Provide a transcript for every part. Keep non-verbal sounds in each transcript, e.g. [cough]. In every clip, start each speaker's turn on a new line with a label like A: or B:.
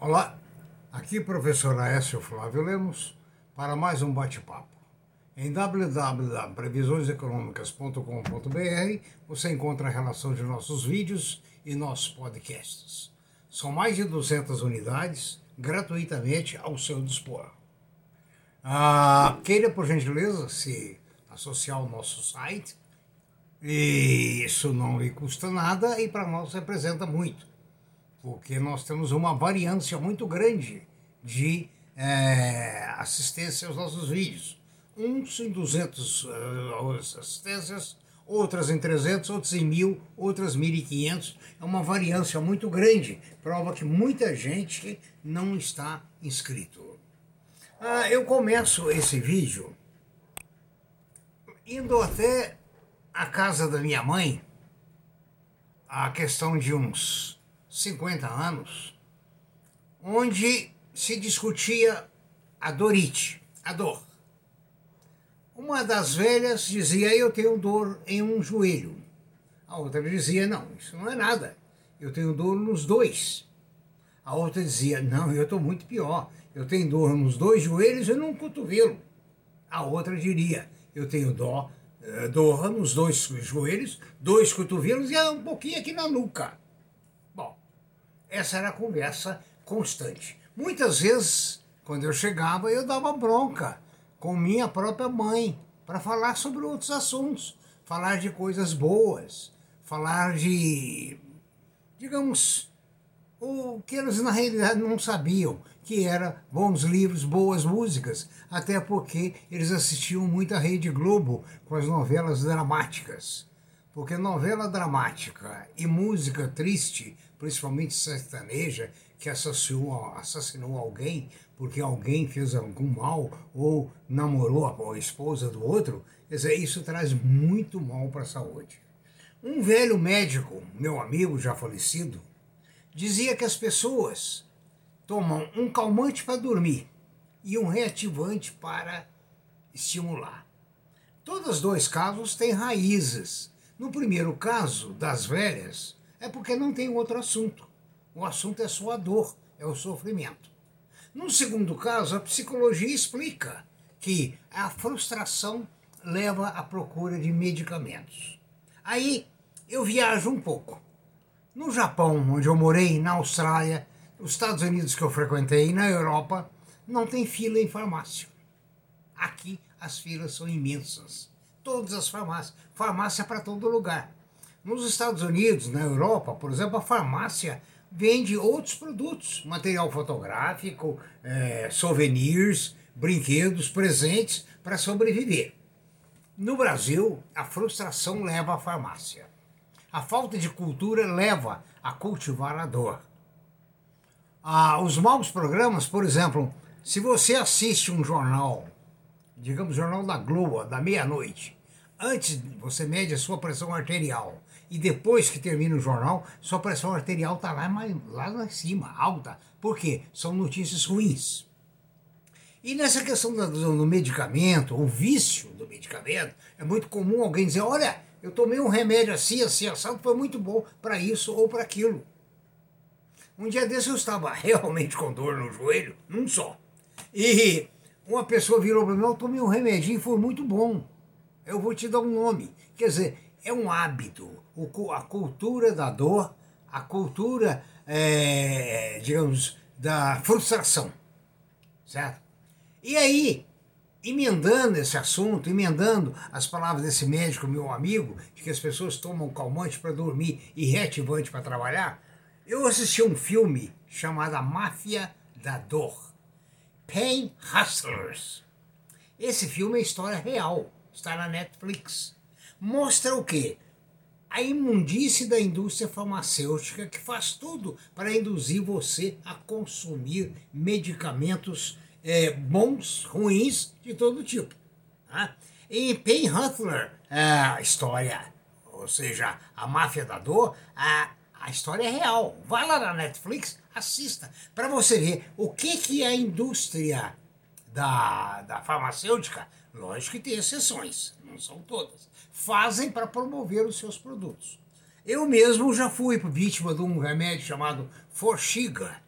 A: Olá, aqui professor Aécio Flávio Lemos para mais um bate-papo. Em www.previsioneseconomicas.com.br você encontra a relação de nossos vídeos e nossos podcasts. São mais de 200 unidades gratuitamente ao seu dispor. Ah, queira, por gentileza, se associar ao nosso site. E isso não lhe custa nada e para nós representa muito, porque nós temos uma variância muito grande de é, assistência aos nossos vídeos. Uns em 200 uh, eh, assistências, outras em 300, outros em 1000, outras 1500. É uma variância muito grande, prova que muita gente não está inscrito. Ah, eu começo esse vídeo indo até a casa da minha mãe, a questão de uns 50 anos, onde se discutia a dorite, a dor. Uma das velhas dizia: Eu tenho dor em um joelho. A outra dizia: Não, isso não é nada. Eu tenho dor nos dois. A outra dizia: Não, eu estou muito pior. Eu tenho dor nos dois joelhos e num cotovelo. A outra diria: Eu tenho dó, eh, dor nos dois joelhos, dois cotovelos e um pouquinho aqui na nuca. Essa era a conversa constante. Muitas vezes, quando eu chegava, eu dava bronca com minha própria mãe para falar sobre outros assuntos, falar de coisas boas, falar de, digamos, o que eles na realidade não sabiam, que era bons livros, boas músicas, até porque eles assistiam muito à Rede Globo com as novelas dramáticas. Porque novela dramática e música triste, principalmente sertaneja, que assassinou, assassinou alguém porque alguém fez algum mal ou namorou a esposa do outro, isso traz muito mal para a saúde. Um velho médico, meu amigo já falecido, dizia que as pessoas tomam um calmante para dormir e um reativante para estimular. Todos os dois casos têm raízes. No primeiro caso, das velhas, é porque não tem outro assunto. O assunto é só a dor, é o sofrimento. No segundo caso, a psicologia explica que a frustração leva à procura de medicamentos. Aí eu viajo um pouco. No Japão, onde eu morei, na Austrália, nos Estados Unidos que eu frequentei, na Europa, não tem fila em farmácia. Aqui as filas são imensas. Todas as farmácias. Farmácia para todo lugar. Nos Estados Unidos, na Europa, por exemplo, a farmácia vende outros produtos, material fotográfico, é, souvenirs, brinquedos, presentes para sobreviver. No Brasil, a frustração leva à farmácia. A falta de cultura leva a cultivar a dor. Ah, os maus programas, por exemplo, se você assiste um jornal, digamos jornal da Globo, da meia-noite, antes você mede a sua pressão arterial e depois que termina o jornal, sua pressão arterial está lá, lá lá em cima, alta. Por quê? São notícias ruins. E nessa questão do, do medicamento, o vício do medicamento, é muito comum alguém dizer, olha, eu tomei um remédio assim, assim, assado, foi muito bom para isso ou para aquilo. Um dia desse eu estava [laughs] realmente com dor no joelho, num só. E uma pessoa virou para mim, eu tomei um remedinho, foi muito bom. Eu vou te dar um nome. Quer dizer, é um hábito. A cultura da dor, a cultura, é, digamos, da frustração. Certo? E aí, emendando esse assunto, emendando as palavras desse médico, meu amigo, de que as pessoas tomam calmante para dormir e reativante para trabalhar, eu assisti um filme chamado A Máfia da Dor, Pain Hustlers. Esse filme é história real, está na Netflix. Mostra o quê? A imundície da indústria farmacêutica que faz tudo para induzir você a consumir medicamentos é, bons, ruins, de todo tipo. Tá? E Pain Hustler, a história, ou seja, a máfia da dor, a, a história é real. Vai lá na Netflix, assista, para você ver o que, que a indústria da, da farmacêutica, lógico que tem exceções, não são todas, fazem para promover os seus produtos. Eu mesmo já fui vítima de um remédio chamado Forxiga,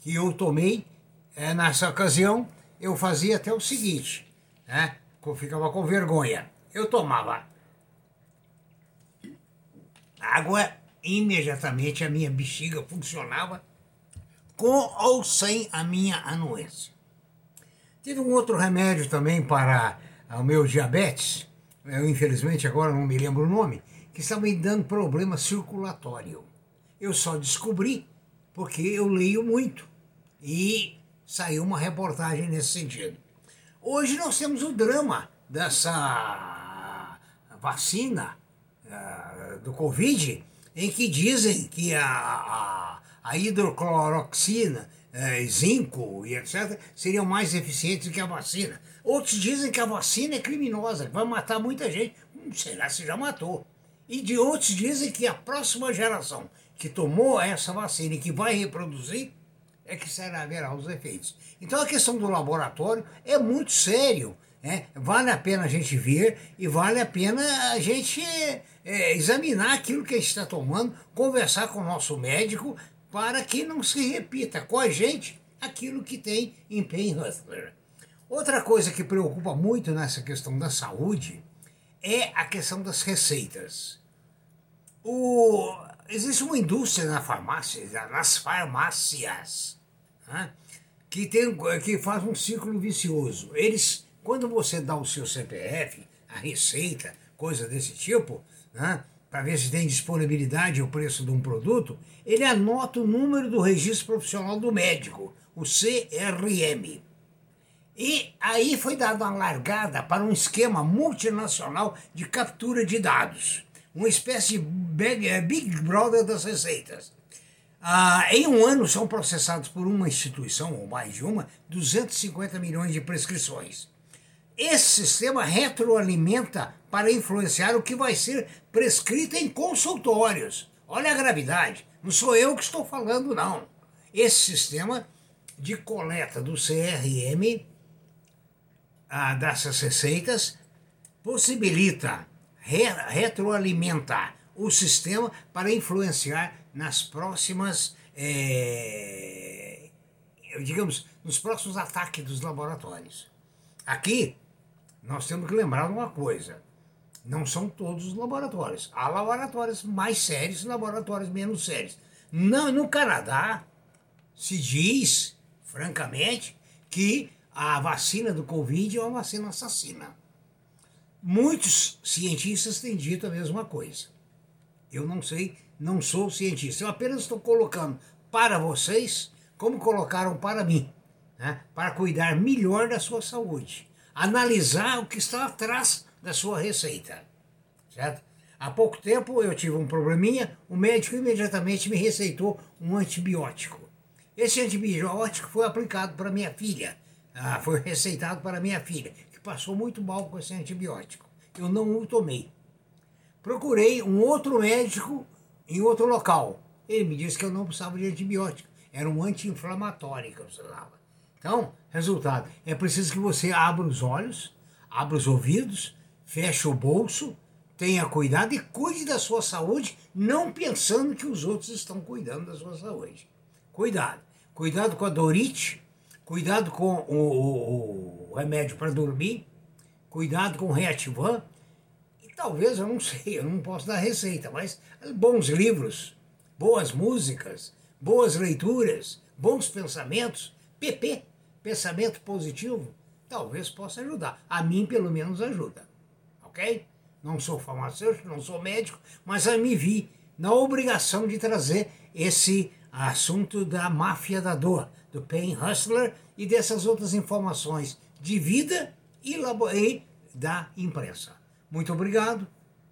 A: que eu tomei é, nessa ocasião, eu fazia até o seguinte, né? Eu ficava com vergonha. Eu tomava água, imediatamente a minha bexiga funcionava com ou sem a minha anuência. Tive um outro remédio também para o meu diabetes, eu infelizmente agora não me lembro o nome, que estava me dando problema circulatório. Eu só descobri porque eu leio muito e saiu uma reportagem nesse sentido. Hoje nós temos o drama dessa vacina uh, do Covid, em que dizem que a, a, a hidrocloroxina, uh, zinco e etc., seriam mais eficientes do que a vacina. Outros dizem que a vacina é criminosa, que vai matar muita gente. Hum, será se já matou. E de outros dizem que a próxima geração que tomou essa vacina e que vai reproduzir é que será verá os efeitos. Então a questão do laboratório é muito sério. Né? Vale a pena a gente ver e vale a pena a gente é, examinar aquilo que a gente está tomando, conversar com o nosso médico para que não se repita com a gente aquilo que tem em Pain Hustler. Outra coisa que preocupa muito nessa questão da saúde é a questão das receitas. O, existe uma indústria na farmácia, nas farmácias, né, que, tem, que faz um ciclo vicioso. Eles, quando você dá o seu CPF, a receita, coisa desse tipo, né, para ver se tem disponibilidade o preço de um produto, ele anota o número do registro profissional do médico, o CRM. E aí foi dada uma largada para um esquema multinacional de captura de dados uma espécie de Big, eh, Brother das receitas. Ah, em um ano são processados por uma instituição, ou mais de uma, 250 milhões de prescrições. Esse sistema retroalimenta para influenciar o que vai ser prescrito em consultórios. Olha a gravidade, não sou eu que estou falando, não. Esse sistema de coleta do CRM ah, dessas receitas possibilita re retroalimentar o sistema para influenciar nas próximas, é, digamos, nos próximos ataques dos laboratórios. Aqui, nós temos que lembrar uma coisa: não são todos os laboratórios. Há laboratórios mais sérios e laboratórios menos sérios. Não, no Canadá, se diz, francamente, que a vacina do Covid é uma vacina assassina. Muitos cientistas têm dito a mesma coisa. Eu não sei, não sou cientista. Eu apenas estou colocando para vocês como colocaram para mim, né? para cuidar melhor da sua saúde. Analisar o que está atrás da sua receita. Certo? Há pouco tempo eu tive um probleminha, o médico imediatamente me receitou um antibiótico. Esse antibiótico foi aplicado para minha filha, ah, foi receitado para minha filha passou muito mal com esse antibiótico. Eu não o tomei. Procurei um outro médico em outro local. Ele me disse que eu não precisava de antibiótico. Era um anti-inflamatório que eu precisava. Então, resultado, é preciso que você abra os olhos, abra os ouvidos, feche o bolso, tenha cuidado e cuide da sua saúde, não pensando que os outros estão cuidando da sua saúde. Cuidado. Cuidado com a dorite, cuidado com o, o, o remédio para dormir, cuidado com o Reativan, e talvez, eu não sei, eu não posso dar receita, mas bons livros, boas músicas, boas leituras, bons pensamentos, PP, pensamento positivo, talvez possa ajudar. A mim, pelo menos, ajuda. Ok? Não sou farmacêutico, não sou médico, mas eu me vi na obrigação de trazer esse assunto da máfia da dor, do Pain Hustler e dessas outras informações de vida e, da imprensa. Muito obrigado,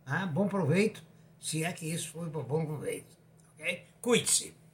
A: né? bom proveito, se é que isso foi bom proveito. Okay? Cuide-se.